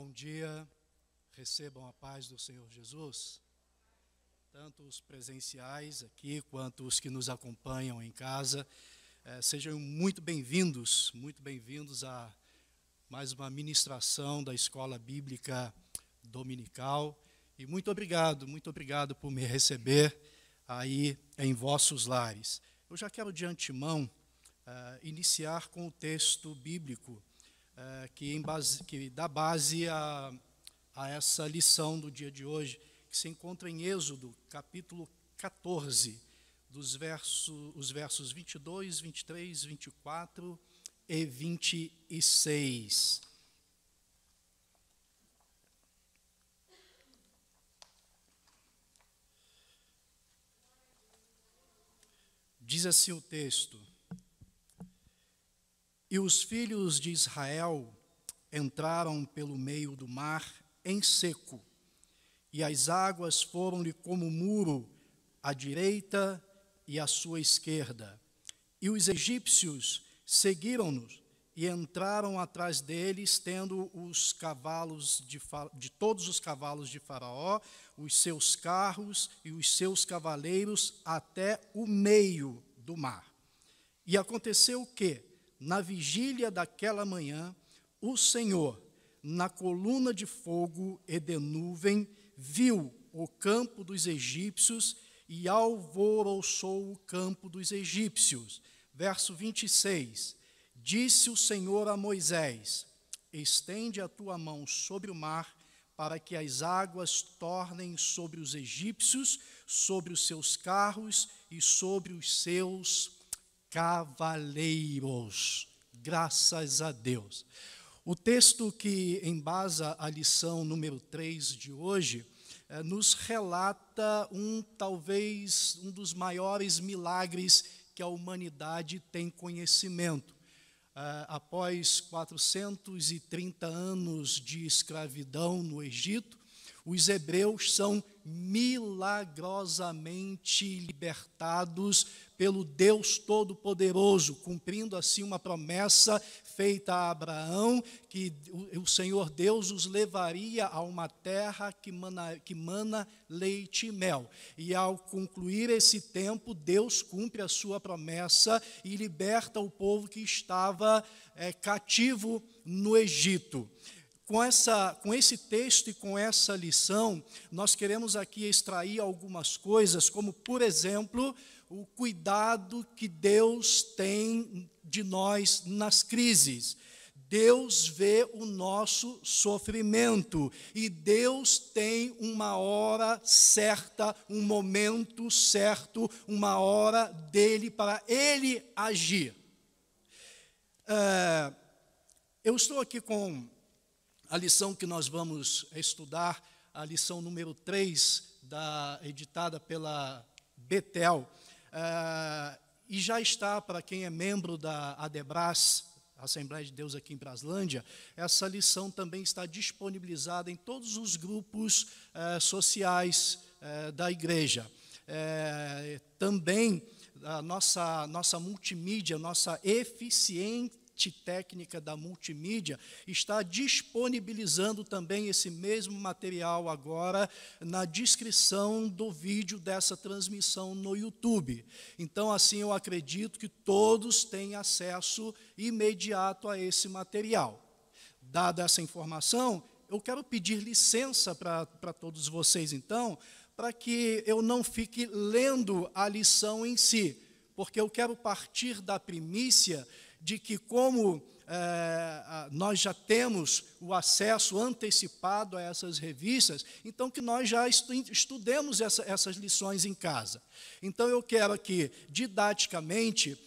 Bom dia, recebam a paz do Senhor Jesus, tanto os presenciais aqui quanto os que nos acompanham em casa. Eh, sejam muito bem-vindos, muito bem-vindos a mais uma ministração da Escola Bíblica Dominical. E muito obrigado, muito obrigado por me receber aí em vossos lares. Eu já quero de antemão eh, iniciar com o texto bíblico é, que, base, que, dá base a, a essa lição do dia de hoje, que se encontra em Êxodo, capítulo 14, dos versos, os versos 22, 23, 24 e 26. Diz assim o texto: e os filhos de Israel entraram pelo meio do mar em seco, e as águas foram-lhe como muro à direita e à sua esquerda. E os egípcios seguiram-nos e entraram atrás deles, tendo os cavalos de, de todos os cavalos de Faraó, os seus carros e os seus cavaleiros até o meio do mar. E aconteceu o que, na vigília daquela manhã, o Senhor, na coluna de fogo e de nuvem, viu o campo dos egípcios e alvoroçou o campo dos egípcios. Verso 26. Disse o Senhor a Moisés: Estende a tua mão sobre o mar, para que as águas tornem sobre os egípcios, sobre os seus carros e sobre os seus cavaleiros. Graças a Deus. O texto que embasa a lição número 3 de hoje eh, nos relata um, talvez, um dos maiores milagres que a humanidade tem conhecimento. Eh, após 430 anos de escravidão no Egito, os hebreus são milagrosamente libertados pelo Deus Todo-Poderoso, cumprindo assim uma promessa feita a Abraão, que o Senhor Deus os levaria a uma terra que mana, que mana leite e mel. E ao concluir esse tempo, Deus cumpre a sua promessa e liberta o povo que estava é, cativo no Egito com, essa, com esse texto e com essa lição, nós queremos aqui extrair algumas coisas, como, por exemplo, o cuidado que Deus tem de nós nas crises. Deus vê o nosso sofrimento e Deus tem uma hora certa, um momento certo, uma hora dele para ele agir. É, eu estou aqui com a lição que nós vamos estudar, a lição número 3, da, editada pela Betel, uh, e já está, para quem é membro da Adebras, Assembleia de Deus aqui em Braslândia, essa lição também está disponibilizada em todos os grupos uh, sociais uh, da igreja. também a nossa, nossa multimídia, nossa eficiente técnica da multimídia está disponibilizando também esse mesmo material agora na descrição do vídeo dessa transmissão no YouTube. Então, assim, eu acredito que todos têm acesso imediato a esse material. Dada essa informação, eu quero pedir licença para todos vocês, então, para que eu não fique lendo a lição em si, porque eu quero partir da primícia de que, como é, nós já temos o acesso antecipado a essas revistas, então que nós já estudemos essa, essas lições em casa. Então eu quero aqui, didaticamente,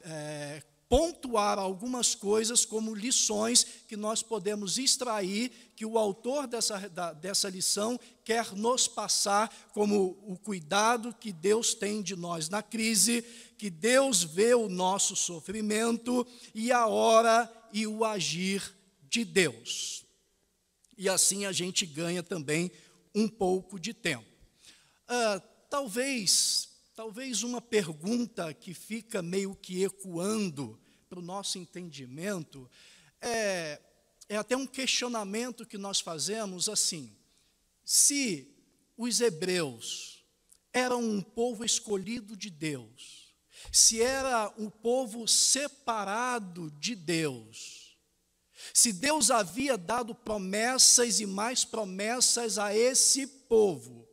é, pontuar algumas coisas como lições que nós podemos extrair, que o autor dessa, da, dessa lição quer nos passar como o cuidado que Deus tem de nós na crise, que Deus vê o nosso sofrimento e a hora e o agir de Deus. E assim a gente ganha também um pouco de tempo. Ah, talvez, talvez uma pergunta que fica meio que ecoando para o nosso entendimento é é até um questionamento que nós fazemos assim: se os hebreus eram um povo escolhido de Deus, se era um povo separado de Deus, se Deus havia dado promessas e mais promessas a esse povo,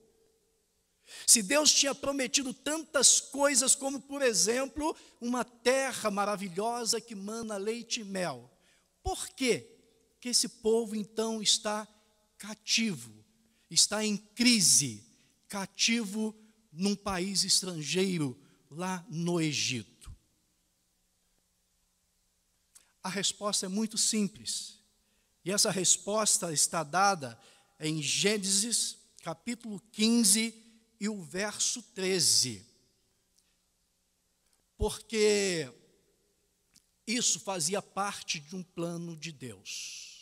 se Deus tinha prometido tantas coisas, como, por exemplo, uma terra maravilhosa que mana leite e mel, por quê? que esse povo então está cativo, está em crise, cativo num país estrangeiro, lá no Egito? A resposta é muito simples. E essa resposta está dada em Gênesis, capítulo 15 e o verso 13. Porque isso fazia parte de um plano de Deus.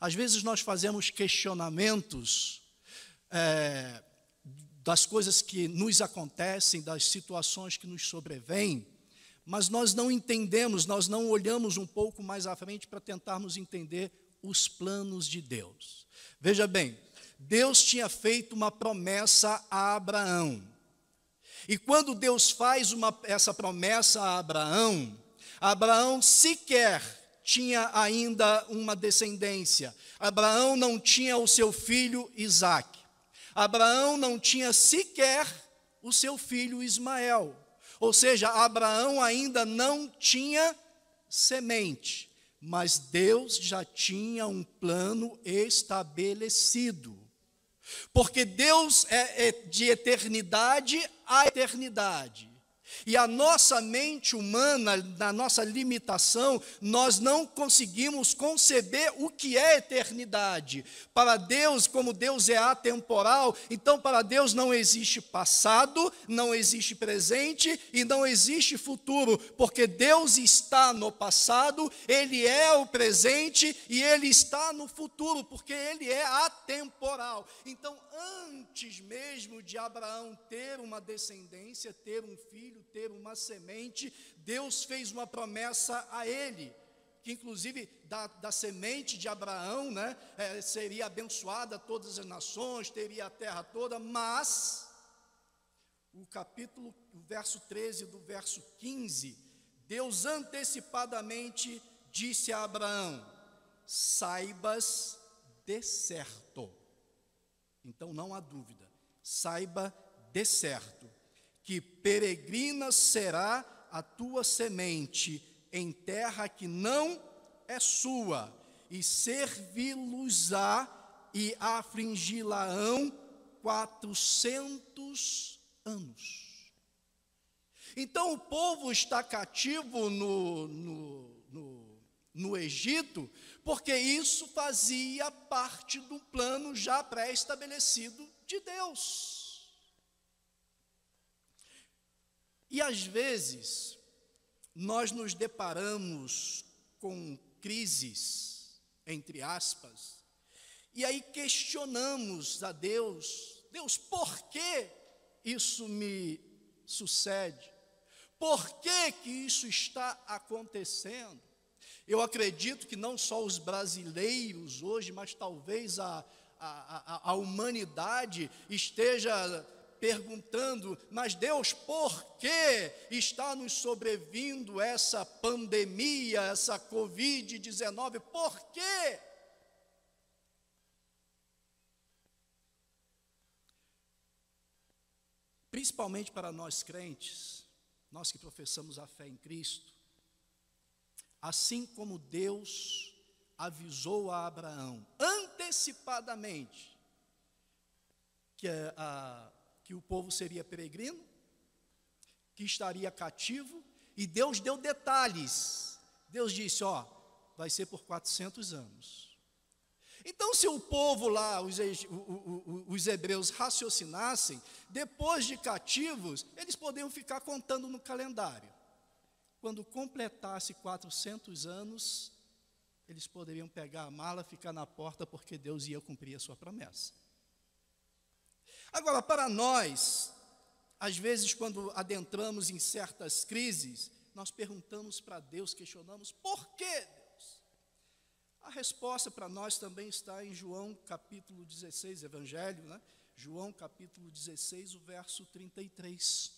Às vezes nós fazemos questionamentos é, das coisas que nos acontecem, das situações que nos sobrevêm, mas nós não entendemos, nós não olhamos um pouco mais à frente para tentarmos entender os planos de Deus. Veja bem, Deus tinha feito uma promessa a Abraão. E quando Deus faz uma, essa promessa a Abraão, Abraão sequer tinha ainda uma descendência. Abraão não tinha o seu filho Isaque. Abraão não tinha sequer o seu filho Ismael. Ou seja, Abraão ainda não tinha semente, mas Deus já tinha um plano estabelecido. Porque Deus é de eternidade a eternidade. E a nossa mente humana, na nossa limitação, nós não conseguimos conceber o que é eternidade. Para Deus, como Deus é atemporal, então para Deus não existe passado, não existe presente e não existe futuro, porque Deus está no passado, Ele é o presente e Ele está no futuro, porque Ele é atemporal. Então, antes mesmo de Abraão ter uma descendência, ter um filho, ter uma semente, Deus fez uma promessa a ele, que inclusive da, da semente de Abraão né, é, seria abençoada todas as nações, teria a terra toda, mas o capítulo, o verso 13 do verso 15, Deus antecipadamente disse a Abraão: saibas de certo. Então não há dúvida, saiba de certo que peregrina será a tua semente em terra que não é sua, e servi-los-á e afligi-la-ão quatrocentos anos. Então o povo está cativo no, no, no, Egito, porque isso fazia parte do plano já pré-estabelecido de Deus. E às vezes, nós nos deparamos com crises, entre aspas, e aí questionamos a Deus: Deus, por que isso me sucede? Por que, que isso está acontecendo? Eu acredito que não só os brasileiros hoje, mas talvez a, a, a, a humanidade esteja perguntando: mas Deus, por que está nos sobrevindo essa pandemia, essa Covid-19? Por quê? Principalmente para nós crentes, nós que professamos a fé em Cristo, assim como Deus avisou a Abraão antecipadamente que a, que o povo seria peregrino, que estaria cativo, e Deus deu detalhes. Deus disse: Ó, vai ser por 400 anos. Então, se o povo lá, os, os hebreus, raciocinassem, depois de cativos, eles poderiam ficar contando no calendário. Quando completasse 400 anos, eles poderiam pegar a mala, ficar na porta, porque Deus ia cumprir a sua promessa. Agora, para nós, às vezes, quando adentramos em certas crises, nós perguntamos para Deus, questionamos: por Deus? A resposta para nós também está em João capítulo 16, Evangelho, né? João capítulo 16, o verso 33.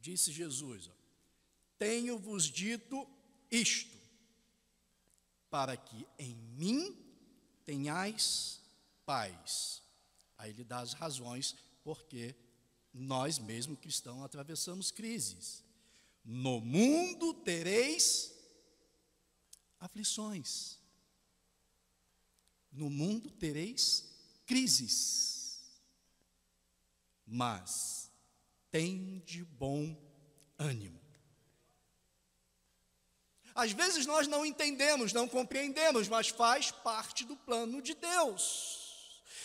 Disse Jesus: Tenho-vos dito isto, para que em mim tenhais paz. Aí ele dá as razões porque nós mesmo cristãos atravessamos crises. No mundo tereis aflições. No mundo tereis crises. Mas tem de bom ânimo. Às vezes nós não entendemos, não compreendemos, mas faz parte do plano de Deus.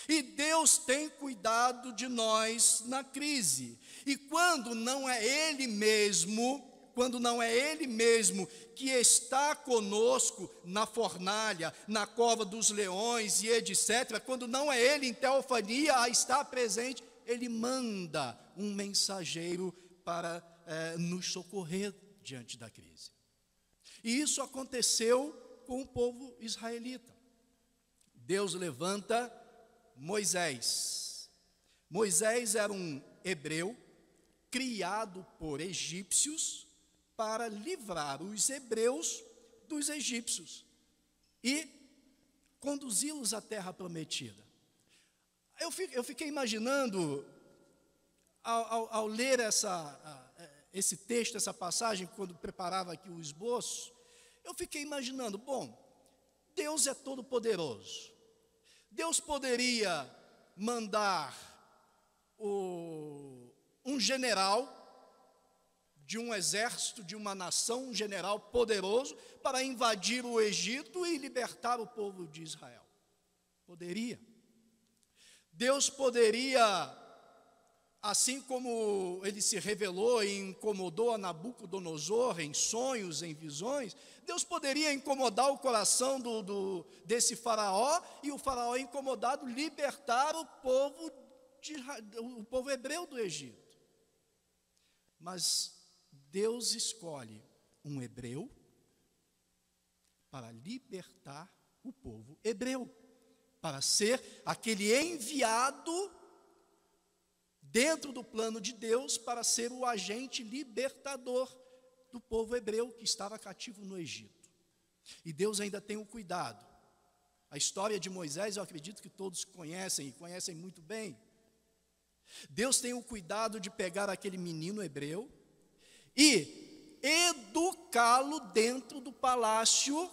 E Deus tem cuidado de nós na crise. E quando não é Ele mesmo, quando não é Ele mesmo que está conosco na fornalha, na cova dos leões e etc., quando não é Ele em teofania a estar presente, Ele manda um mensageiro para é, nos socorrer diante da crise. E isso aconteceu com o povo israelita. Deus levanta Moisés. Moisés era um hebreu criado por egípcios para livrar os hebreus dos egípcios e conduzi-los à terra prometida. Eu, fiquei imaginando, ao, ao, ao ler essa, esse texto, essa passagem, quando preparava aqui o esboço, eu fiquei imaginando, bom, Deus é todo poderoso. Deus poderia mandar o, um general de um exército, de uma nação, um general poderoso, para invadir o Egito e libertar o povo de Israel. Poderia. Deus poderia Assim como ele se revelou e incomodou a Nabucodonosor em sonhos, em visões, Deus poderia incomodar o coração do, do, desse faraó e o faraó incomodado libertar o povo, de, o povo hebreu do Egito. Mas Deus escolhe um hebreu para libertar o povo hebreu, para ser aquele enviado dentro do plano de Deus para ser o agente libertador do povo hebreu que estava cativo no Egito. E Deus ainda tem o cuidado. A história de Moisés, eu acredito que todos conhecem e conhecem muito bem. Deus tem o cuidado de pegar aquele menino hebreu e educá-lo dentro do palácio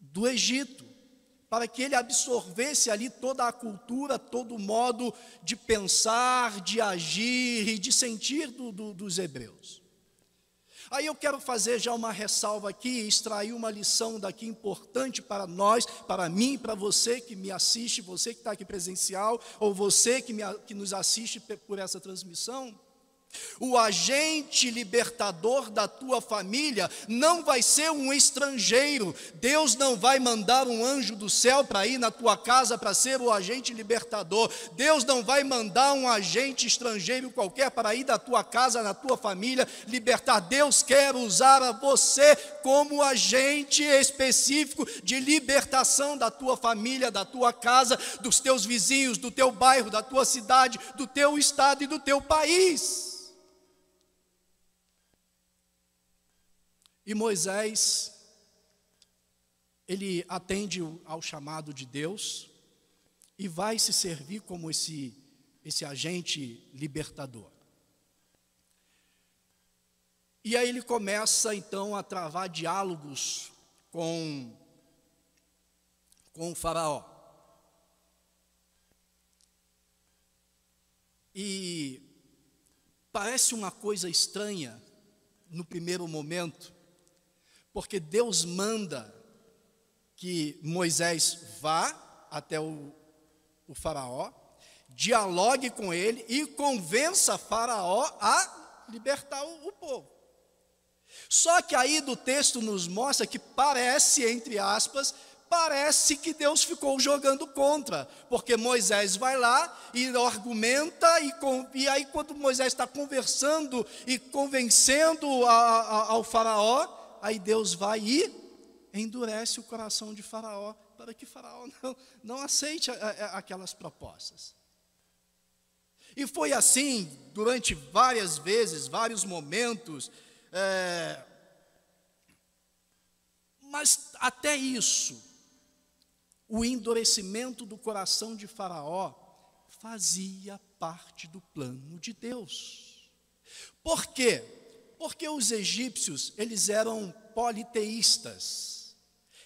do Egito para que ele absorvesse ali toda a cultura, todo o modo de pensar, de agir e de sentir do, do, dos hebreus. Aí eu quero fazer já uma ressalva aqui, extrair uma lição daqui importante para nós, para mim, para você que me assiste, você que está aqui presencial, ou você que, me, que nos assiste por essa transmissão. O agente libertador da tua família não vai ser um estrangeiro. Deus não vai mandar um anjo do céu para ir na tua casa para ser o agente libertador. Deus não vai mandar um agente estrangeiro qualquer para ir da tua casa, na tua família, libertar. Deus quer usar a você como agente específico de libertação da tua família, da tua casa, dos teus vizinhos, do teu bairro, da tua cidade, do teu estado e do teu país. E Moisés, ele atende ao chamado de Deus e vai se servir como esse, esse agente libertador. E aí ele começa então a travar diálogos com, com o Faraó. E parece uma coisa estranha no primeiro momento, porque Deus manda que Moisés vá até o, o Faraó, dialogue com ele e convença Faraó a libertar o, o povo. Só que aí do texto nos mostra que parece, entre aspas, parece que Deus ficou jogando contra, porque Moisés vai lá e argumenta, e, e aí, quando Moisés está conversando e convencendo a, a, ao Faraó, aí Deus vai e endurece o coração de Faraó, para que Faraó não, não aceite a, a, aquelas propostas. E foi assim durante várias vezes, vários momentos. É, mas até isso, o endurecimento do coração de Faraó fazia parte do plano de Deus. Por quê? Porque os egípcios, eles eram politeístas.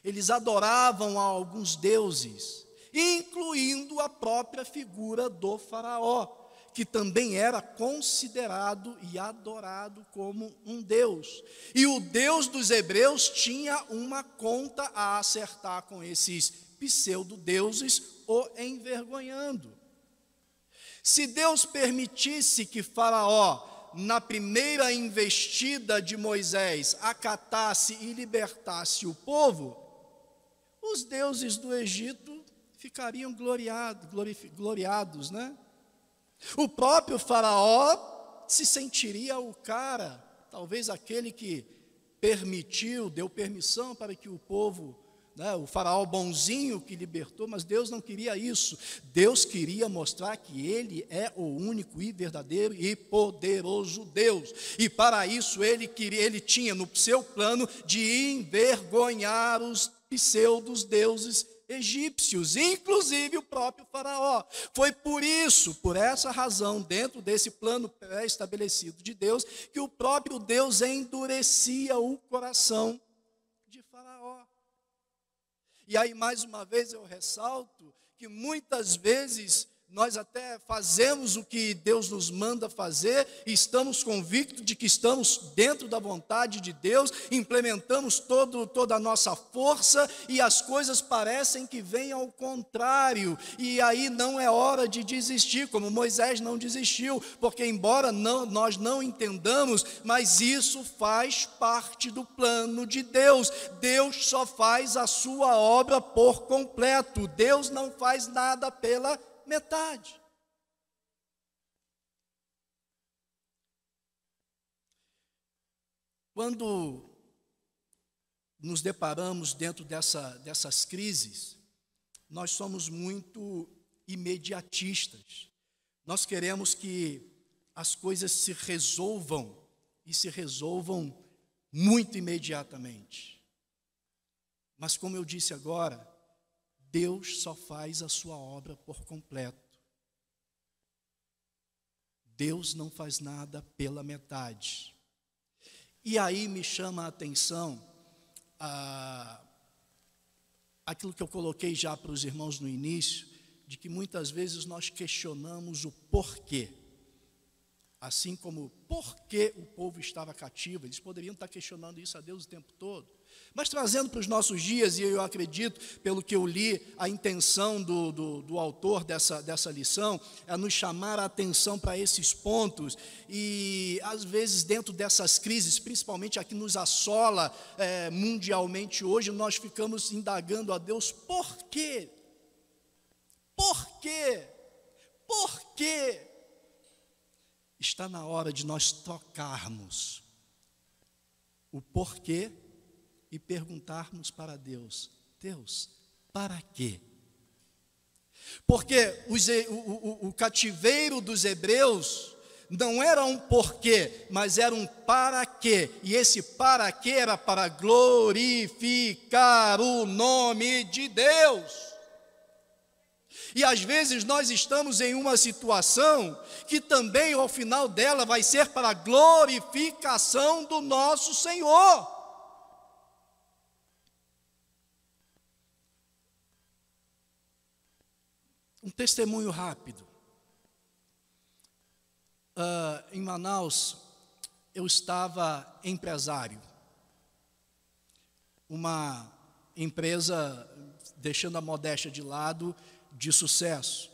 Eles adoravam a alguns deuses, incluindo a própria figura do faraó que também era considerado e adorado como um Deus. E o Deus dos hebreus tinha uma conta a acertar com esses pseudo-deuses, o envergonhando. Se Deus permitisse que Faraó, na primeira investida de Moisés, acatasse e libertasse o povo, os deuses do Egito ficariam gloriados, gloriados, né? O próprio Faraó se sentiria o cara, talvez aquele que permitiu, deu permissão para que o povo, né, o Faraó bonzinho que libertou, mas Deus não queria isso. Deus queria mostrar que Ele é o único e verdadeiro e poderoso Deus. E para isso ele queria, ele tinha no seu plano de envergonhar os pseudos deuses egípcios, inclusive o próprio Faraó. Foi por isso, por essa razão, dentro desse plano pré-estabelecido de Deus, que o próprio Deus endurecia o coração. E aí, mais uma vez, eu ressalto que muitas vezes nós até fazemos o que Deus nos manda fazer, e estamos convictos de que estamos dentro da vontade de Deus, implementamos todo, toda a nossa força e as coisas parecem que vêm ao contrário, e aí não é hora de desistir, como Moisés não desistiu, porque embora não, nós não entendamos, mas isso faz parte do plano de Deus. Deus só faz a sua obra por completo, Deus não faz nada pela metade. Quando nos deparamos dentro dessa, dessas crises, nós somos muito imediatistas. Nós queremos que as coisas se resolvam e se resolvam muito imediatamente. Mas, como eu disse agora, Deus só faz a sua obra por completo. Deus não faz nada pela metade. E aí me chama a atenção a, aquilo que eu coloquei já para os irmãos no início, de que muitas vezes nós questionamos o porquê. Assim como por que o povo estava cativo, eles poderiam estar questionando isso a Deus o tempo todo. Mas trazendo para os nossos dias, e eu acredito, pelo que eu li, a intenção do, do, do, autor dessa, dessa lição é nos chamar a atenção para esses pontos, e às vezes, dentro dessas crises, principalmente a que nos assola é, mundialmente hoje, nós ficamos indagando a Deus por quê? Por quê? Por quê? Está na hora de nós tocarmos o porquê e perguntarmos para Deus: Deus, para quê? Porque os, o, o, o cativeiro dos hebreus não era um porquê, mas era um para quê. E esse para quê era para glorificar o nome de Deus. E às vezes nós estamos em uma situação que também ao final dela vai ser para glorificação do nosso Senhor. Um testemunho rápido. Uh, em Manaus, eu estava empresário. Uma empresa, deixando a modéstia de lado, de sucesso,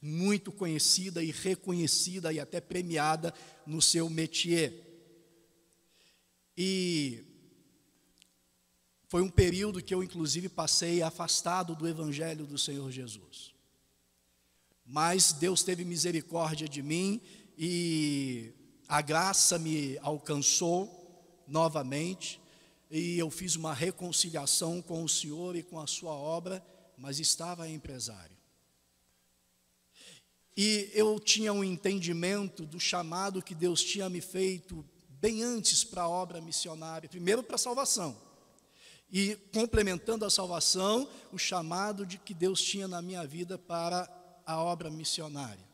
muito conhecida e reconhecida e até premiada no seu métier. E foi um período que eu, inclusive, passei afastado do Evangelho do Senhor Jesus. Mas Deus teve misericórdia de mim e a graça me alcançou novamente. e eu fiz uma reconciliação com o Senhor e com a sua obra, mas estava empresário. E eu tinha um entendimento do chamado que Deus tinha me feito bem antes para a obra missionária, primeiro para a salvação. E complementando a salvação, o chamado de que Deus tinha na minha vida para a obra missionária.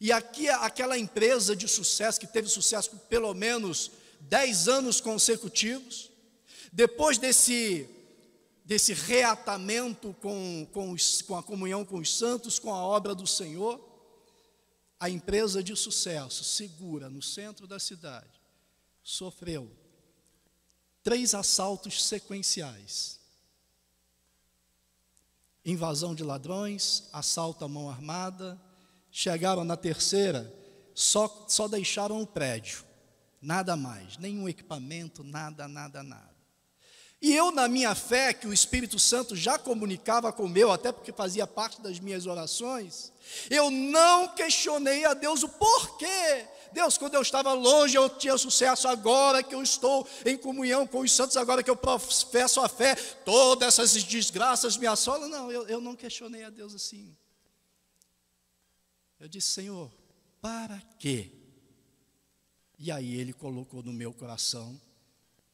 E aqui aquela empresa de sucesso que teve sucesso por pelo menos dez anos consecutivos, depois desse desse reatamento com, com, os, com a comunhão com os santos, com a obra do Senhor, a empresa de sucesso, segura, no centro da cidade, sofreu três assaltos sequenciais: invasão de ladrões, assalto à mão armada. Chegaram na terceira, só, só deixaram o prédio, nada mais, nenhum equipamento, nada, nada, nada. E eu, na minha fé, que o Espírito Santo já comunicava com o meu, até porque fazia parte das minhas orações, eu não questionei a Deus o porquê. Deus, quando eu estava longe, eu tinha sucesso, agora que eu estou em comunhão com os santos, agora que eu professo a fé, todas essas desgraças me assolam. Não, eu, eu não questionei a Deus assim. Eu disse, Senhor, para quê? E aí ele colocou no meu coração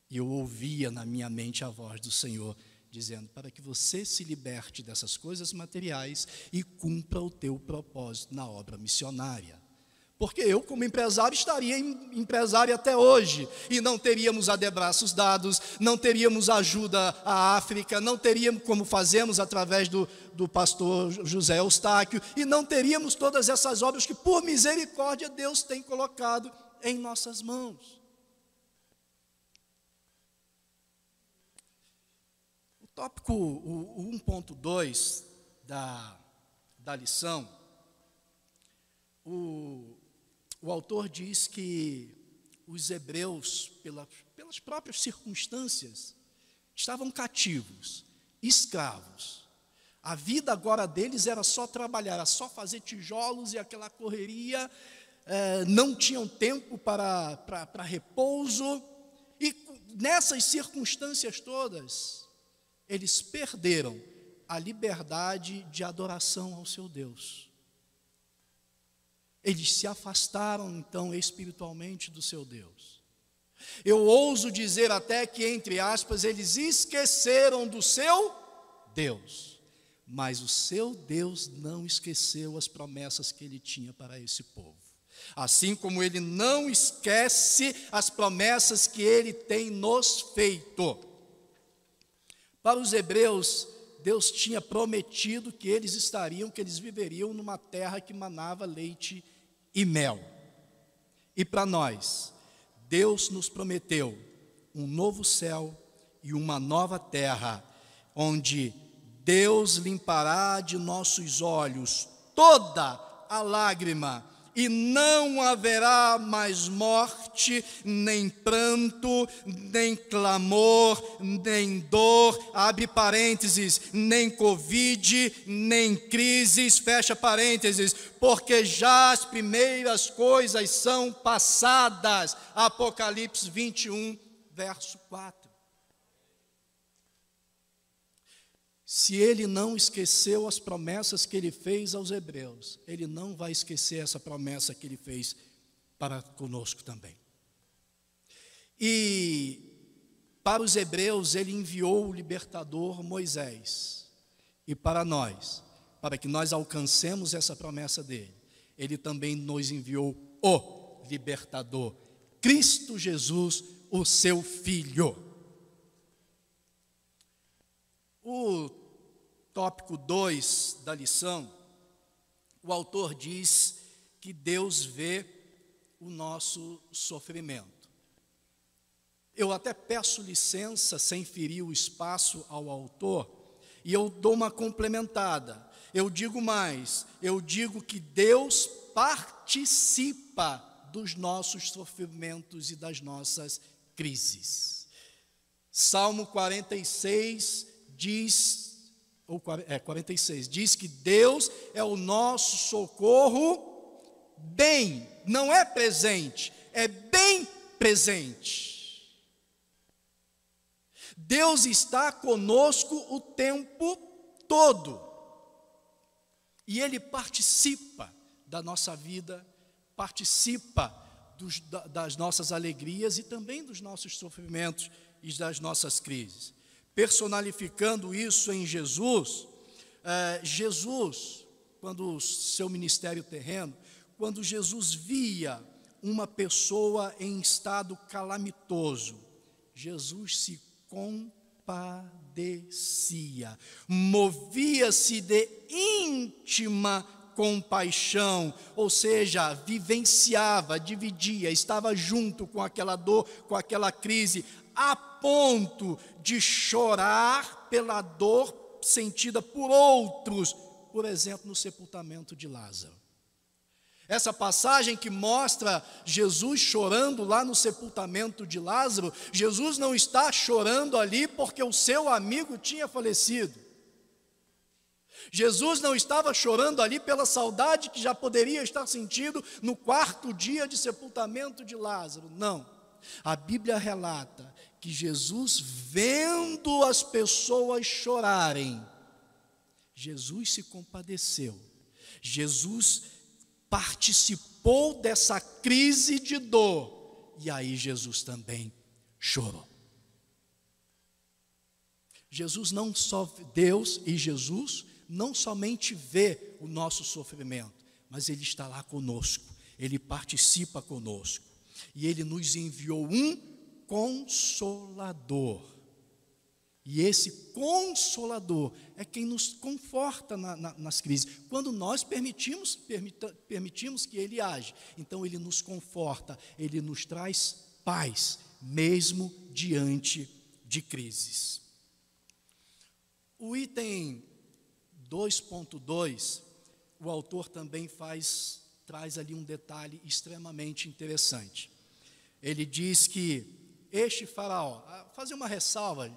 e eu ouvia na minha mente a voz do Senhor dizendo: para que você se liberte dessas coisas materiais e cumpra o teu propósito na obra missionária. Porque eu, como empresário, estaria empresário até hoje e não teríamos adebraços dados, não teríamos ajuda à África, não teríamos, como fazemos através do, do pastor José Eustáquio, e não teríamos todas essas obras que, por misericórdia, Deus tem colocado em nossas mãos. Tópico 1.2 da, da lição, o, o autor diz que os hebreus, pela, pelas próprias circunstâncias, estavam cativos, escravos. A vida agora deles era só trabalhar, era só fazer tijolos e aquela correria, eh, não tinham tempo para, para, para repouso, e nessas circunstâncias todas, eles perderam a liberdade de adoração ao seu Deus. Eles se afastaram então espiritualmente do seu Deus. Eu ouso dizer até que, entre aspas, eles esqueceram do seu Deus. Mas o seu Deus não esqueceu as promessas que ele tinha para esse povo. Assim como ele não esquece as promessas que ele tem nos feito. Para os hebreus, Deus tinha prometido que eles estariam, que eles viveriam numa terra que manava leite e mel. E para nós, Deus nos prometeu um novo céu e uma nova terra, onde Deus limpará de nossos olhos toda a lágrima e não haverá mais morte, nem pranto, nem clamor, nem dor, abre parênteses, nem Covid, nem crises, fecha parênteses, porque já as primeiras coisas são passadas. Apocalipse 21, verso 4. Se ele não esqueceu as promessas que ele fez aos hebreus, ele não vai esquecer essa promessa que ele fez para conosco também. E para os hebreus, ele enviou o libertador Moisés. E para nós, para que nós alcancemos essa promessa dele, ele também nos enviou o libertador, Cristo Jesus, o seu Filho. O tópico 2 da lição, o autor diz que Deus vê o nosso sofrimento. Eu até peço licença, sem ferir o espaço ao autor, e eu dou uma complementada. Eu digo mais, eu digo que Deus participa dos nossos sofrimentos e das nossas crises. Salmo 46 diz, ou é, 46, diz que Deus é o nosso socorro bem, não é presente, é bem presente. Deus está conosco o tempo todo. E Ele participa da nossa vida, participa dos, das nossas alegrias e também dos nossos sofrimentos e das nossas crises. Personalificando isso em Jesus, é, Jesus, quando seu ministério terreno, quando Jesus via uma pessoa em estado calamitoso, Jesus se compadecia, movia-se de íntima compaixão, ou seja, vivenciava, dividia, estava junto com aquela dor, com aquela crise, a ponto de chorar pela dor sentida por outros, por exemplo, no sepultamento de Lázaro. Essa passagem que mostra Jesus chorando lá no sepultamento de Lázaro, Jesus não está chorando ali porque o seu amigo tinha falecido. Jesus não estava chorando ali pela saudade que já poderia estar sentindo no quarto dia de sepultamento de Lázaro. Não. A Bíblia relata que Jesus, vendo as pessoas chorarem, Jesus se compadeceu. Jesus participou dessa crise de dor. E aí Jesus também chorou. Jesus não só Deus e Jesus não somente vê o nosso sofrimento, mas ele está lá conosco, ele participa conosco. E ele nos enviou um consolador. E esse consolador é quem nos conforta na, na, nas crises. Quando nós permitimos, permita, permitimos que Ele age, então Ele nos conforta, Ele nos traz paz, mesmo diante de crises. O item 2.2, o autor também faz, traz ali um detalhe extremamente interessante. Ele diz que este faraó, fazer uma ressalva,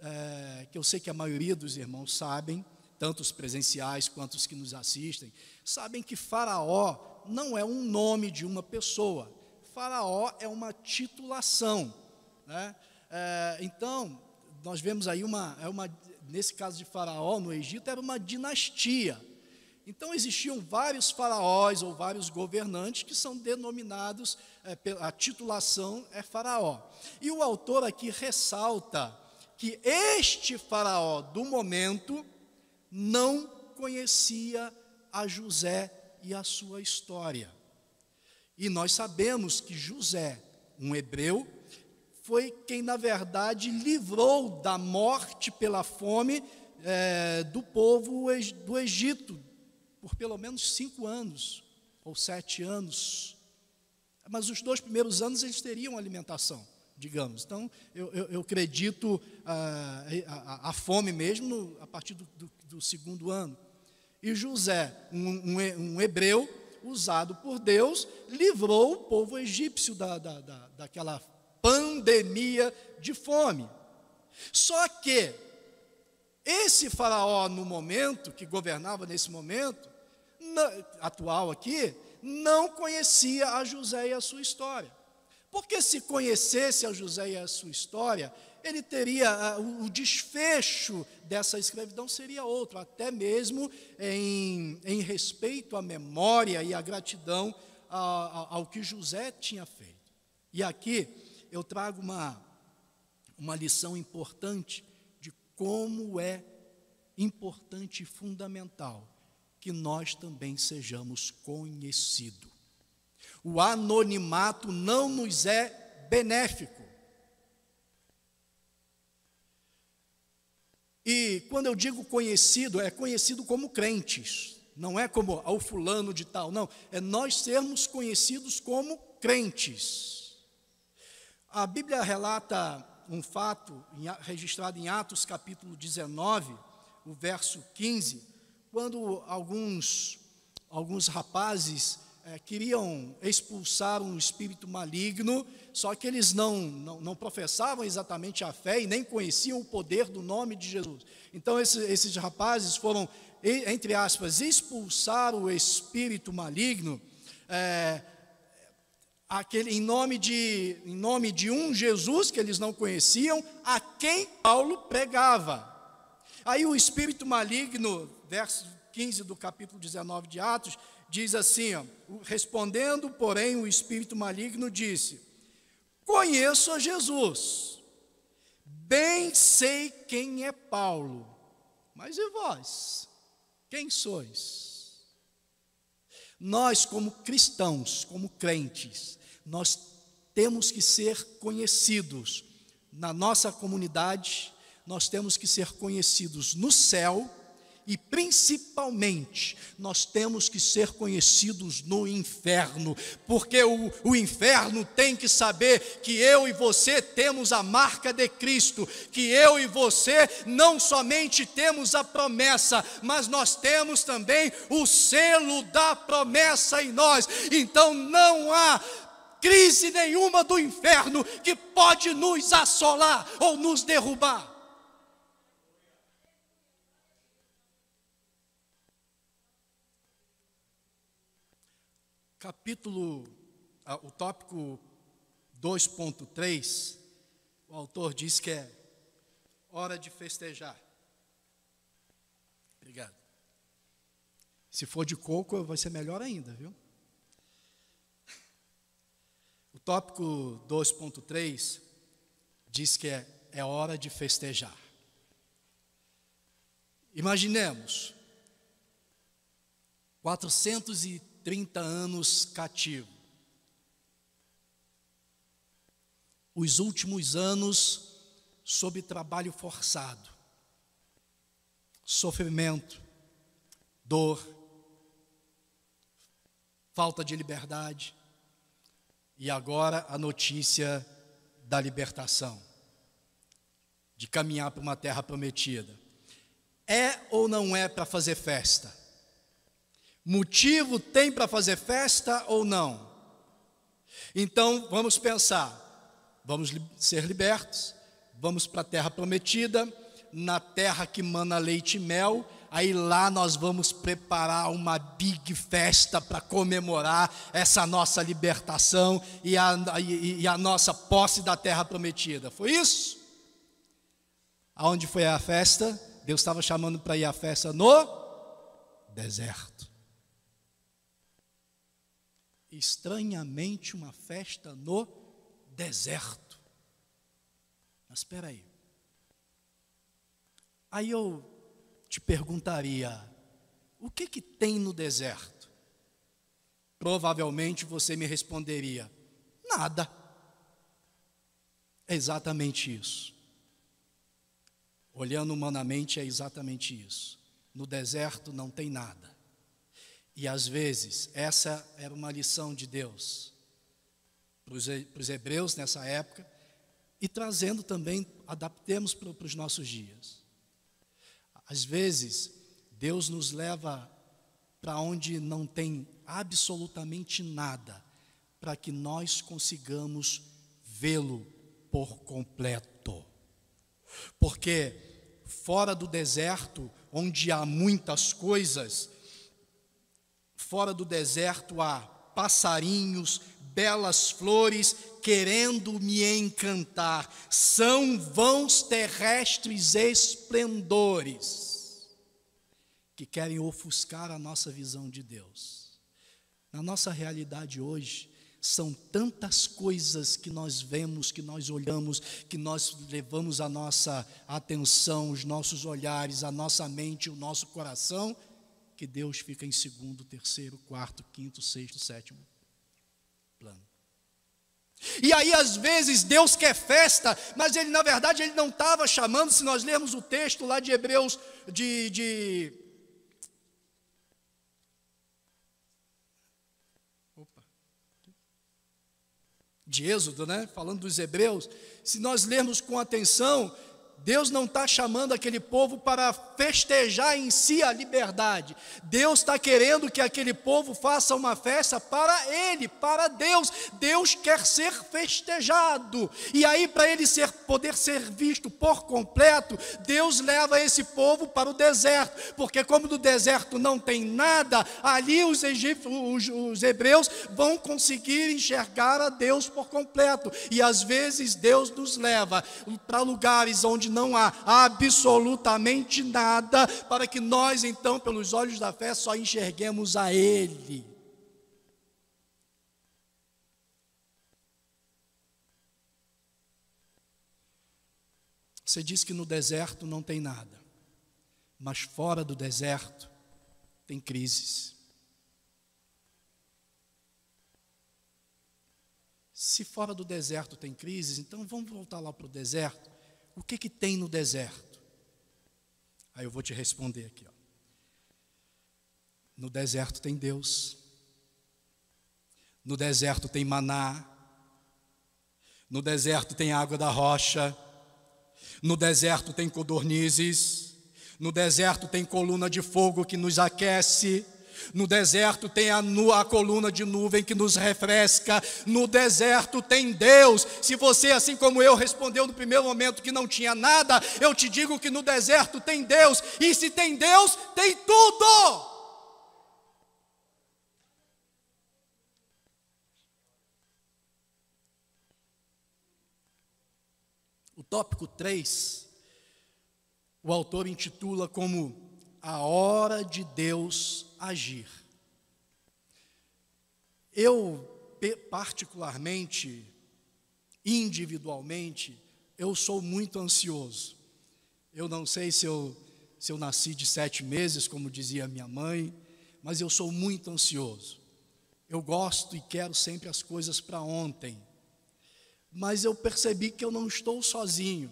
é, que eu sei que a maioria dos irmãos sabem, tanto os presenciais quanto os que nos assistem, sabem que Faraó não é um nome de uma pessoa. Faraó é uma titulação. Né? É, então, nós vemos aí uma, é uma, nesse caso de Faraó no Egito, era uma dinastia. Então existiam vários faraós ou vários governantes que são denominados, é, a titulação é faraó. E o autor aqui ressalta que este faraó do momento não conhecia a José e a sua história. E nós sabemos que José, um hebreu, foi quem, na verdade, livrou da morte pela fome é, do povo do Egito, por pelo menos cinco anos, ou sete anos. Mas os dois primeiros anos eles teriam alimentação digamos. Então, eu, eu, eu acredito a, a, a, fome mesmo no, a partir do, do, do, segundo ano. E José, um, um, um, hebreu usado por Deus, livrou o povo egípcio da, da, da, daquela pandemia de fome. Só que esse faraó, no momento, que governava nesse momento, atual aqui, não conhecia a José e a sua história. Porque se conhecesse a José e a sua história, ele teria ah, o desfecho dessa escravidão seria outro, até mesmo em, em respeito à memória e à gratidão ao que José tinha feito. E aqui eu trago uma, uma lição importante como é importante e fundamental que nós também sejamos conhecidos o anonimato não nos é benéfico. E quando eu digo conhecido, é conhecido como crentes, não é como ao fulano de tal, não, é nós sermos conhecidos como crentes. A Bíblia relata um fato registrado em Atos capítulo 19, o verso 15, quando alguns alguns rapazes é, queriam expulsar um espírito maligno, só que eles não, não, não, professavam exatamente a fé e nem conheciam o poder do nome de Jesus. Então, esses, esses rapazes foram, entre aspas, expulsar o espírito maligno. É, aquele, em, nome de, em nome de um Jesus que eles não conheciam, a quem Paulo pregava. Aí o espírito maligno, verso 15 do capítulo 19 de Atos, diz assim: ó, respondendo, porém, o espírito maligno disse: Conheço a Jesus, bem sei quem é Paulo, mas e vós? Quem sois? Nós, como cristãos, como crentes, nós temos que ser conhecidos na nossa comunidade, nós temos que ser conhecidos no céu e principalmente nós temos que ser conhecidos no inferno, porque o, o, inferno tem que saber que eu e você temos a marca de Cristo, que eu e você não somente temos a promessa, mas nós temos também o selo da promessa em nós, então não há crise nenhuma do inferno que pode nos assolar ou nos derrubar. capítulo, o tópico 2.3, o autor diz que é hora de festejar. Obrigado. Se for de coco, vai ser melhor ainda, viu? O tópico 2.3 diz que é, é hora de festejar. Imaginemos, 430 30 anos cativo. Os últimos anos sob trabalho forçado, sofrimento, dor, falta de liberdade, e agora a notícia da libertação, de caminhar para uma terra prometida. É ou não é para fazer festa? Motivo tem para fazer festa ou não? Então vamos pensar, vamos ser libertos, vamos para a terra prometida, na terra que mana leite e mel, aí lá nós vamos preparar uma big festa para comemorar essa nossa libertação e a, e, e a nossa posse da terra prometida. Foi isso? Aonde foi a festa? Deus estava chamando para ir à festa no deserto estranhamente uma festa no deserto. Mas espera aí. Aí eu te perguntaria: o que que tem no deserto? Provavelmente você me responderia: nada. É exatamente isso. Olhando humanamente, é exatamente isso. No deserto não tem nada. E às vezes, essa era uma lição de Deus para os hebreus nessa época, e trazendo também, adaptemos para, os nossos dias. Às vezes, Deus nos leva para onde não tem absolutamente nada, para que nós consigamos vê-lo por completo. Porque fora do deserto, onde há muitas coisas, Fora do deserto há passarinhos, belas flores querendo me encantar. São vãos terrestres esplendores que querem ofuscar a nossa visão de Deus. Na nossa realidade hoje, são tantas coisas que nós vemos, que nós olhamos, que nós levamos a nossa atenção, os nossos olhares, a nossa mente, o nosso coração, que Deus fica em segundo, terceiro, quarto, quinto, sexto, sétimo. E aí, às vezes, Deus quer festa, mas ele, na verdade, ele não estava chamando, se nós lermos o texto lá de Hebreus, de, de Opa. de Êxodo, né? falando dos hebreus, se nós lermos com atenção, Deus não está chamando aquele povo para festejar em si a liberdade. Deus está querendo que aquele povo faça uma festa para Ele, para Deus. Deus quer ser festejado. E aí, para ele ser, poder ser visto por completo, Deus leva esse povo para o deserto. Porque, como no deserto não tem nada, ali os, egípcios, os, os hebreus vão conseguir enxergar a Deus por completo. E às vezes Deus nos leva para lugares onde não há absolutamente nada, para que nós, então, pelos olhos da fé, só enxerguemos a Ele. Você diz que no deserto não tem nada, mas fora do deserto tem crises. Se fora do deserto tem crises, então vamos voltar lá para o deserto o que, que tem no deserto? Aí eu vou te responder aqui. Ó. No deserto tem Deus. No deserto tem maná. No deserto tem água da rocha. No deserto tem codornizes. No deserto tem coluna de fogo que nos aquece. No deserto tem a, a, coluna de nuvem que nos refresca. No deserto tem Deus. Se você, assim como eu, respondeu no primeiro momento que não tinha nada, eu te digo que no deserto tem Deus. E se tem Deus, tem tudo. O tópico 3, o autor intitula como a hora de Deus agir. Eu, particularmente, individualmente, eu sou muito ansioso. Eu não sei se eu, se eu nasci de sete meses, como dizia minha mãe, mas eu sou muito ansioso. Eu gosto e quero sempre as coisas para ontem. Mas eu percebi que eu não estou sozinho.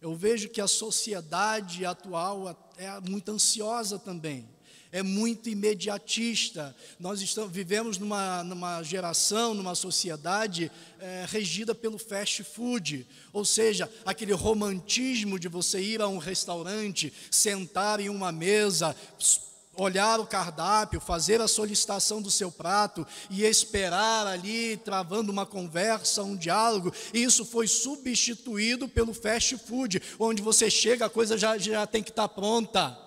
Eu vejo que a sociedade atual é muito ansiosa também é muito imediatista. Nós estamos, vivemos numa, numa geração, numa sociedade é, regida pelo fast food, ou seja, aquele romantismo de você ir a um restaurante, sentar em uma mesa, olhar o cardápio, fazer a solicitação do seu prato e esperar ali, travando uma conversa, um diálogo, isso foi substituído pelo fast food, onde você chega, a coisa já, já tem que estar pronta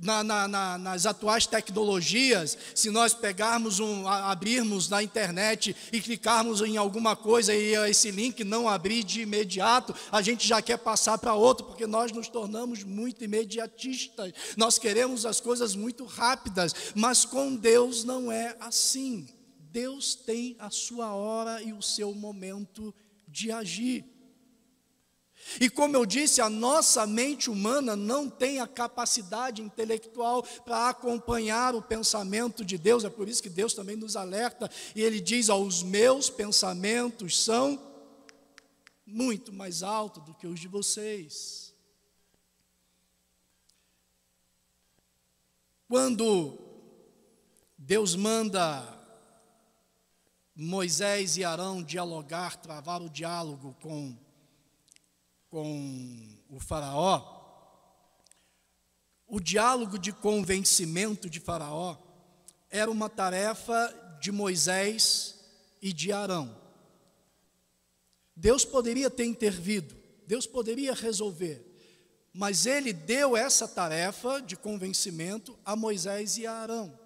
na, na, na, nas atuais tecnologias, se nós pegarmos um, abrirmos na internet e clicarmos em alguma coisa e esse link não abrir de imediato, a gente já quer passar para outro, porque nós nos tornamos muito imediatistas. Nós queremos as coisas muito rápidas, mas com Deus não é assim. Deus tem a sua hora e o seu momento de agir. E como eu disse, a nossa mente humana não tem a capacidade intelectual para acompanhar o pensamento de Deus, é por isso que Deus também nos alerta, e Ele diz: Os meus pensamentos são muito mais altos do que os de vocês. Quando Deus manda Moisés e Arão dialogar, travar o diálogo com com o Faraó, o diálogo de convencimento de Faraó era uma tarefa de Moisés e de Arão. Deus poderia ter intervido, Deus poderia resolver, mas ele deu essa tarefa de convencimento a Moisés e a Arão.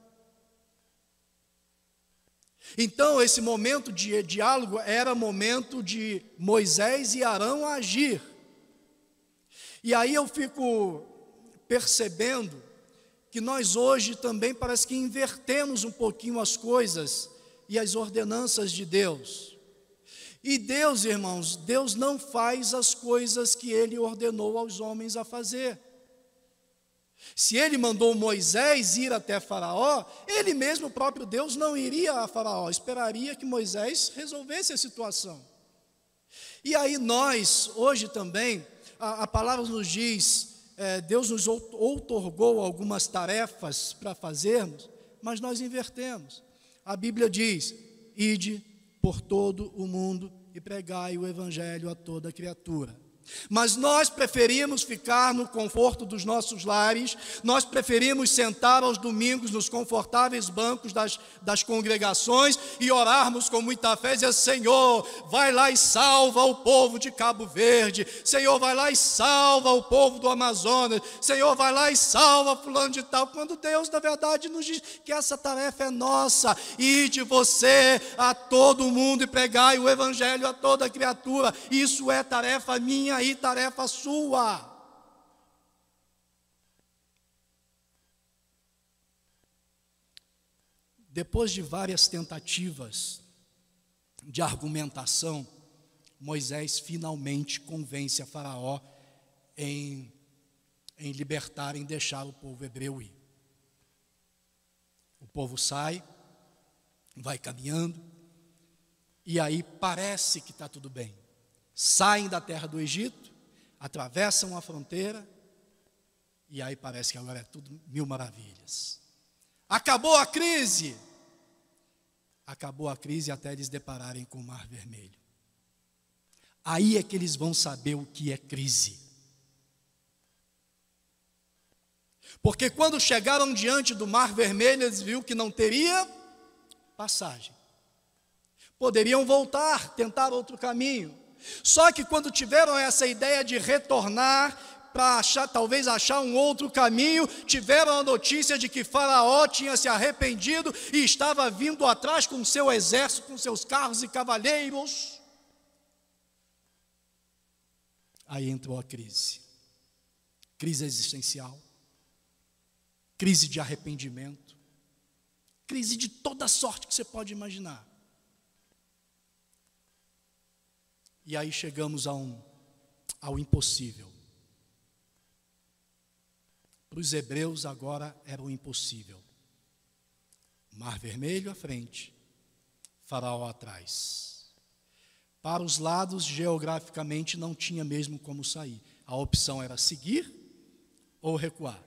Então, esse momento de diálogo era momento de Moisés e Arão agir. E aí eu fico percebendo que nós hoje também parece que invertemos um pouquinho as coisas e as ordenanças de Deus. E Deus, irmãos, Deus não faz as coisas que ele ordenou aos homens a fazer. Se ele mandou Moisés ir até Faraó, ele mesmo, o próprio Deus, não iria a Faraó, esperaria que Moisés resolvesse a situação. E aí nós, hoje também, a, a palavra nos diz, é, Deus nos outorgou algumas tarefas para fazermos, mas nós invertemos. A Bíblia diz: ide por todo o mundo e pregai o evangelho a toda criatura. Mas nós preferimos ficar no conforto dos nossos lares, nós preferimos sentar aos domingos nos confortáveis bancos das, das congregações e orarmos com muita fé, e dizer: Senhor, vai lá e salva o povo de Cabo Verde, Senhor, vai lá e salva o povo do Amazonas, Senhor, vai lá e salva Fulano de Tal, quando Deus, na verdade, nos diz que essa tarefa é nossa, e de você a todo mundo e pregai o Evangelho a toda criatura, isso é tarefa minha aí tarefa sua. Depois de várias tentativas de argumentação, Moisés finalmente convence a Faraó em, em libertar, em deixar o povo hebreu ir. O povo sai, vai caminhando, e aí parece que está tudo bem saem da terra do Egito, atravessam a fronteira, e aí parece que agora é tudo mil maravilhas. Acabou a crise. Acabou a crise até eles depararem com o Mar Vermelho. Aí é que eles vão saber o que é crise. Porque quando chegaram diante do Mar Vermelho, eles viram que não teria passagem. Poderiam voltar, tentar outro caminho. Só que quando tiveram essa ideia de retornar para achar, talvez achar um outro caminho, tiveram a notícia de que Faraó tinha se arrependido e estava vindo atrás com seu exército, com seus carros e cavaleiros. Aí entrou a crise. Crise existencial. Crise de arrependimento. Crise de toda sorte que você pode imaginar. E aí chegamos a um, ao impossível. Para os hebreus agora era o impossível. Mar Vermelho à frente, Faraó atrás. Para os lados, geograficamente, não tinha mesmo como sair. A opção era seguir ou recuar.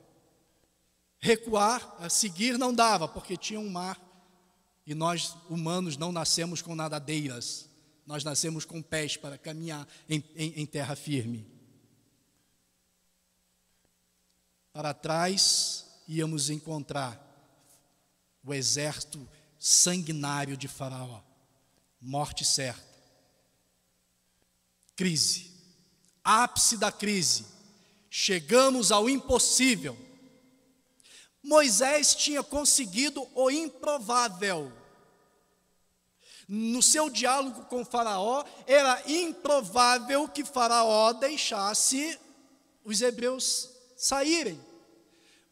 Recuar, a seguir não dava, porque tinha um mar e nós humanos não nascemos com nadadeiras. Nós nascemos com pés para caminhar em, em, em terra firme. Para trás íamos encontrar o exército sanguinário de Faraó, morte certa. Crise, ápice da crise, chegamos ao impossível. Moisés tinha conseguido o improvável no seu diálogo com Faraó, era improvável que Faraó deixasse os hebreus saírem.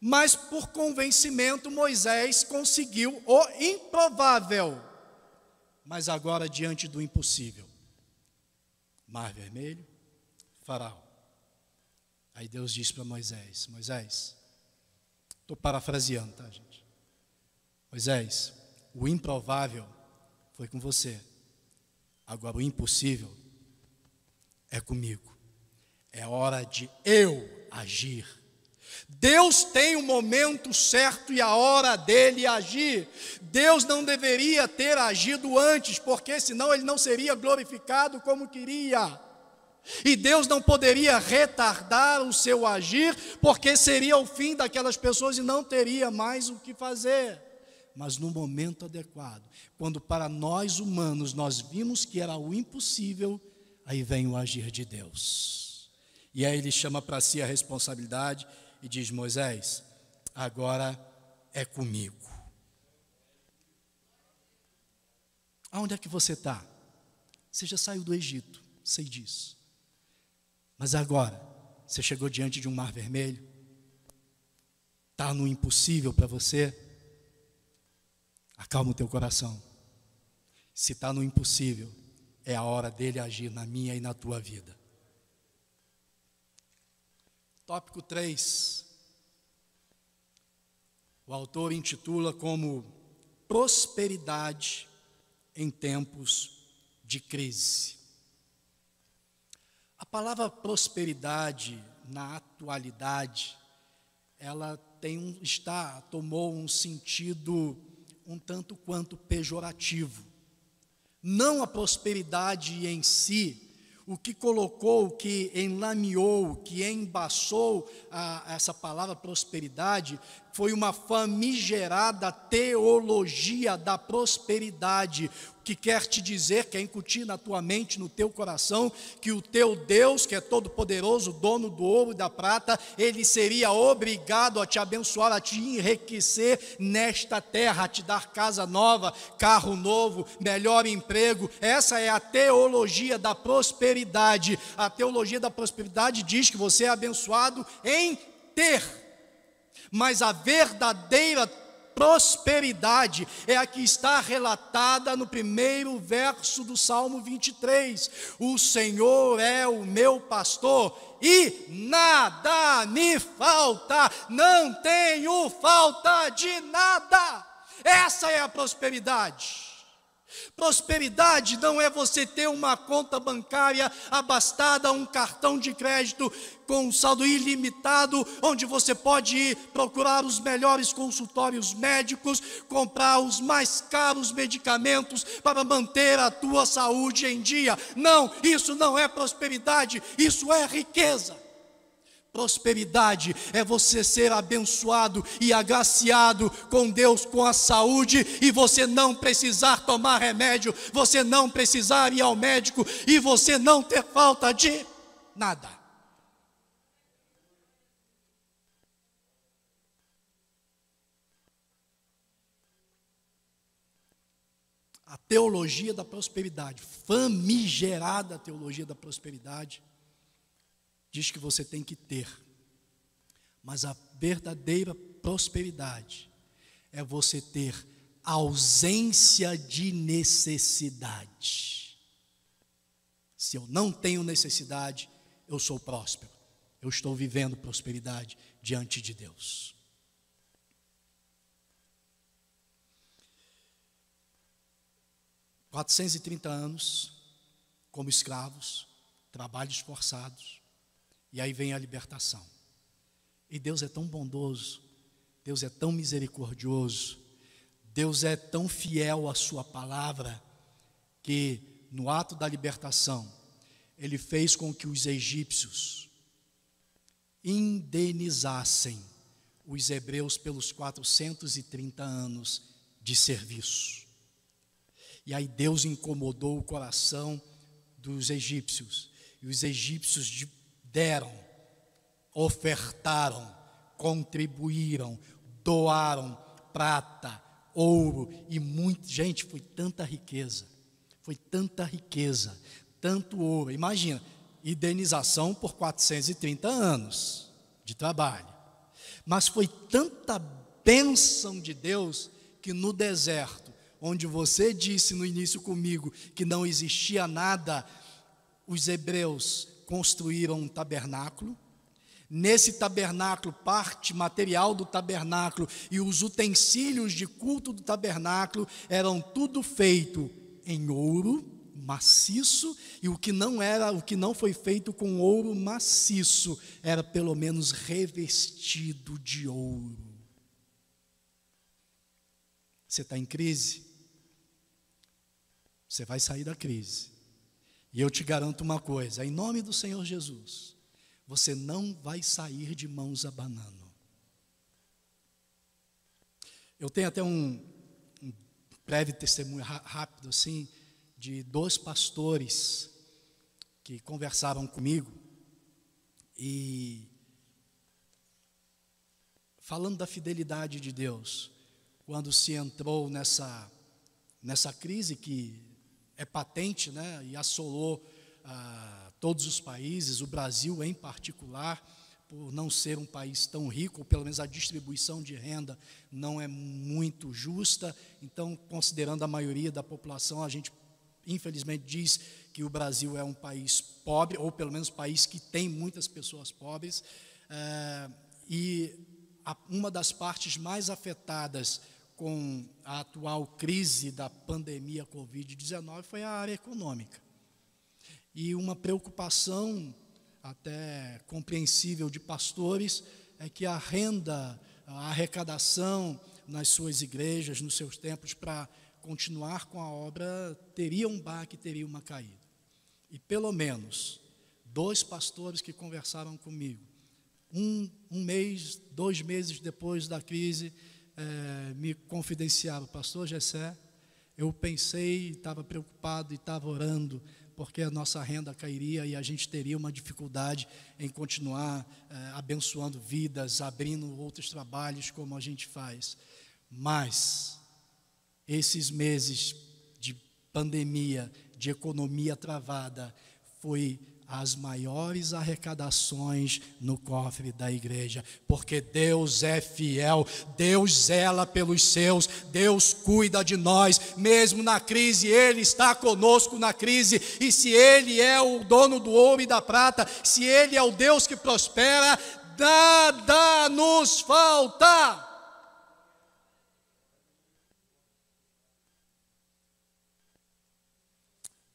Mas por convencimento, Moisés conseguiu o improvável. Mas agora, diante do impossível, Mar Vermelho, Faraó. Aí Deus disse para Moisés: Moisés, estou parafraseando, tá, gente? Moisés, o improvável foi com você. Agora o impossível é comigo. É hora de eu agir. Deus tem o momento certo e a hora dele agir. Deus não deveria ter agido antes, porque senão ele não seria glorificado como queria. E Deus não poderia retardar o seu agir, porque seria o fim daquelas pessoas e não teria mais o que fazer mas no momento adequado. Quando para nós humanos nós vimos que era o impossível, aí vem o agir de Deus. E aí ele chama para si a responsabilidade e diz: Moisés, agora é comigo. Aonde é que você está? Você já saiu do Egito, sei disso. Mas agora, você chegou diante de um mar vermelho, está no impossível para você, Acalma o teu coração. Se está no impossível, é a hora dele agir na minha e na tua vida. Tópico 3. O autor intitula como Prosperidade em tempos de crise. A palavra prosperidade na atualidade, ela tem um, está tomou um sentido um tanto quanto pejorativo. Não a prosperidade em si, o que colocou, o que enlameou, o que embaçou a, essa palavra prosperidade foi uma famigerada teologia da prosperidade, que quer te dizer, quer incutir na tua mente, no teu coração, que o teu Deus, que é todo-poderoso, dono do ouro e da prata, ele seria obrigado a te abençoar, a te enriquecer nesta terra, a te dar casa nova, carro novo, melhor emprego. Essa é a teologia da prosperidade. A teologia da prosperidade diz que você é abençoado em ter, mas a verdadeira prosperidade é a que está relatada no primeiro verso do Salmo 23. O Senhor é o meu pastor e nada me falta, não tenho falta de nada. Essa é a prosperidade. Prosperidade não é você ter uma conta bancária abastada, um cartão de crédito com saldo ilimitado, onde você pode ir procurar os melhores consultórios médicos, comprar os mais caros medicamentos para manter a tua saúde em dia. Não, isso não é prosperidade, isso é riqueza. Prosperidade é você ser abençoado e agraciado com Deus, com a saúde, e você não precisar tomar remédio, você não precisar ir ao médico, e você não ter falta de nada. A teologia da prosperidade, famigerada teologia da prosperidade, diz que você tem que ter. Mas a verdadeira prosperidade é você ter ausência de necessidade. Se eu não tenho necessidade, eu sou próspero. Eu estou vivendo prosperidade diante de Deus. Quatrocentos e trinta anos como escravos, trabalhos forçados, e aí vem a libertação. E Deus é tão bondoso, Deus é tão misericordioso, Deus é tão fiel à Sua palavra, que no ato da libertação, Ele fez com que os egípcios indenizassem os hebreus pelos 430 anos de serviço. E aí Deus incomodou o coração dos egípcios, e os egípcios deram, ofertaram, contribuíram, doaram prata, ouro e muito. Gente, foi tanta riqueza, foi tanta riqueza, tanto ouro. Imagina, indenização por 430 anos de trabalho. Mas foi tanta bênção de Deus que no deserto, onde você disse no início comigo que não existia nada, os hebreus construíram um tabernáculo. Nesse tabernáculo, parte material do tabernáculo e os utensílios de culto do tabernáculo eram tudo feito em ouro maciço e o que não era, o que não foi feito com ouro maciço, era pelo menos revestido de ouro. Você está em crise? Você vai sair da crise. E eu te garanto uma coisa: em nome do Senhor Jesus, você não vai sair de mãos abanando. Eu tenho até um, um breve testemunho rápido assim de dois pastores que conversaram comigo e falando da fidelidade de Deus, quando se entrou nessa nessa crise que é patente né, e assolou ah, todos os países, o Brasil em particular, por não ser um país tão rico, ou pelo menos a distribuição de renda não é muito justa. Então, considerando a maioria da população, a gente infelizmente diz que o Brasil é um país pobre, ou pelo menos um país que tem muitas pessoas pobres. É, e a, uma das partes mais afetadas com a atual crise da pandemia Covid-19 foi a área econômica. E uma preocupação até compreensível de pastores é que a renda, a arrecadação nas suas igrejas, nos seus templos, para continuar com a obra, teria um baque, teria uma caída. e pelo menos dois pastores que conversaram comigo, um, um mês, dois meses depois da crise, é, me confidenciaram, pastor Gessé, eu pensei, estava preocupado e estava orando, porque a nossa renda cairia e a gente teria uma dificuldade em continuar é, abençoando vidas, abrindo outros trabalhos como a gente faz. Mas, esses meses de pandemia, de economia travada, foi as maiores arrecadações no cofre da igreja, porque Deus é fiel, Deus zela pelos seus, Deus cuida de nós, mesmo na crise, Ele está conosco na crise, e se Ele é o dono do ouro e da prata, se Ele é o Deus que prospera, nada nos falta.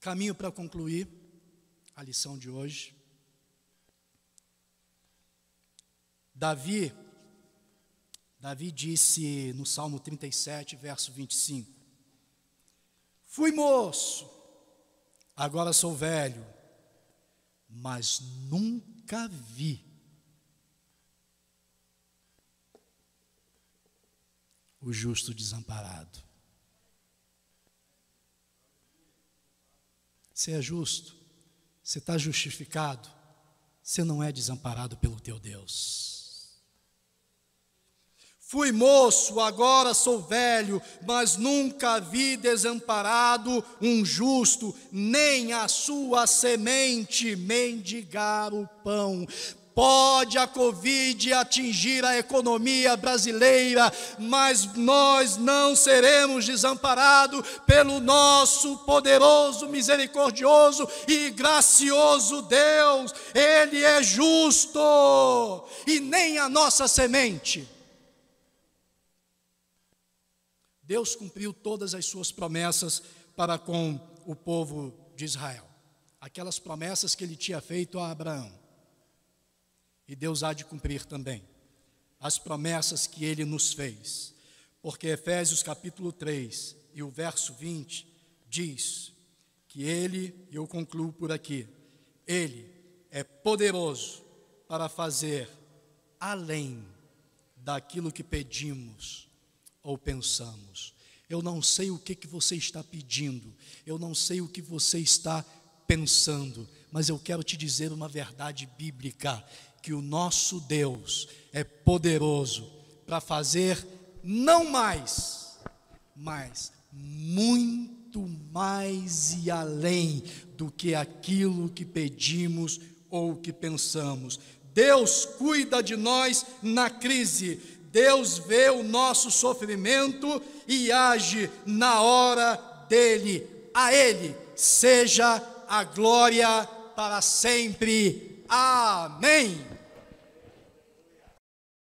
Caminho para concluir a lição de hoje. Davi, Davi disse no Salmo 37, verso 25: Fui moço, agora sou velho, mas nunca vi o justo desamparado. Você é justo? Você está justificado, você não é desamparado pelo teu Deus. Fui moço, agora sou velho, mas nunca vi desamparado um justo, nem a sua semente mendigar o pão. Pode a Covid atingir a economia brasileira, mas nós não seremos desamparados pelo nosso poderoso, misericordioso e gracioso Deus. Ele é justo e nem a nossa semente. Deus cumpriu todas as suas promessas para com o povo de Israel, aquelas promessas que ele tinha feito a Abraão e Deus há de cumprir também as promessas que ele nos fez. Porque Efésios capítulo 3 e o verso 20 diz que ele, e eu concluo por aqui, ele é poderoso para fazer além daquilo que pedimos ou pensamos. Eu não sei o que, que você está pedindo, eu não sei o que você está pensando, mas eu quero te dizer uma verdade bíblica que o nosso Deus é poderoso para fazer não mais, mas muito mais e além do que aquilo que pedimos ou que pensamos. Deus cuida de nós na crise. Deus vê o nosso sofrimento e age na hora dele. A ele seja a glória para sempre. Amém.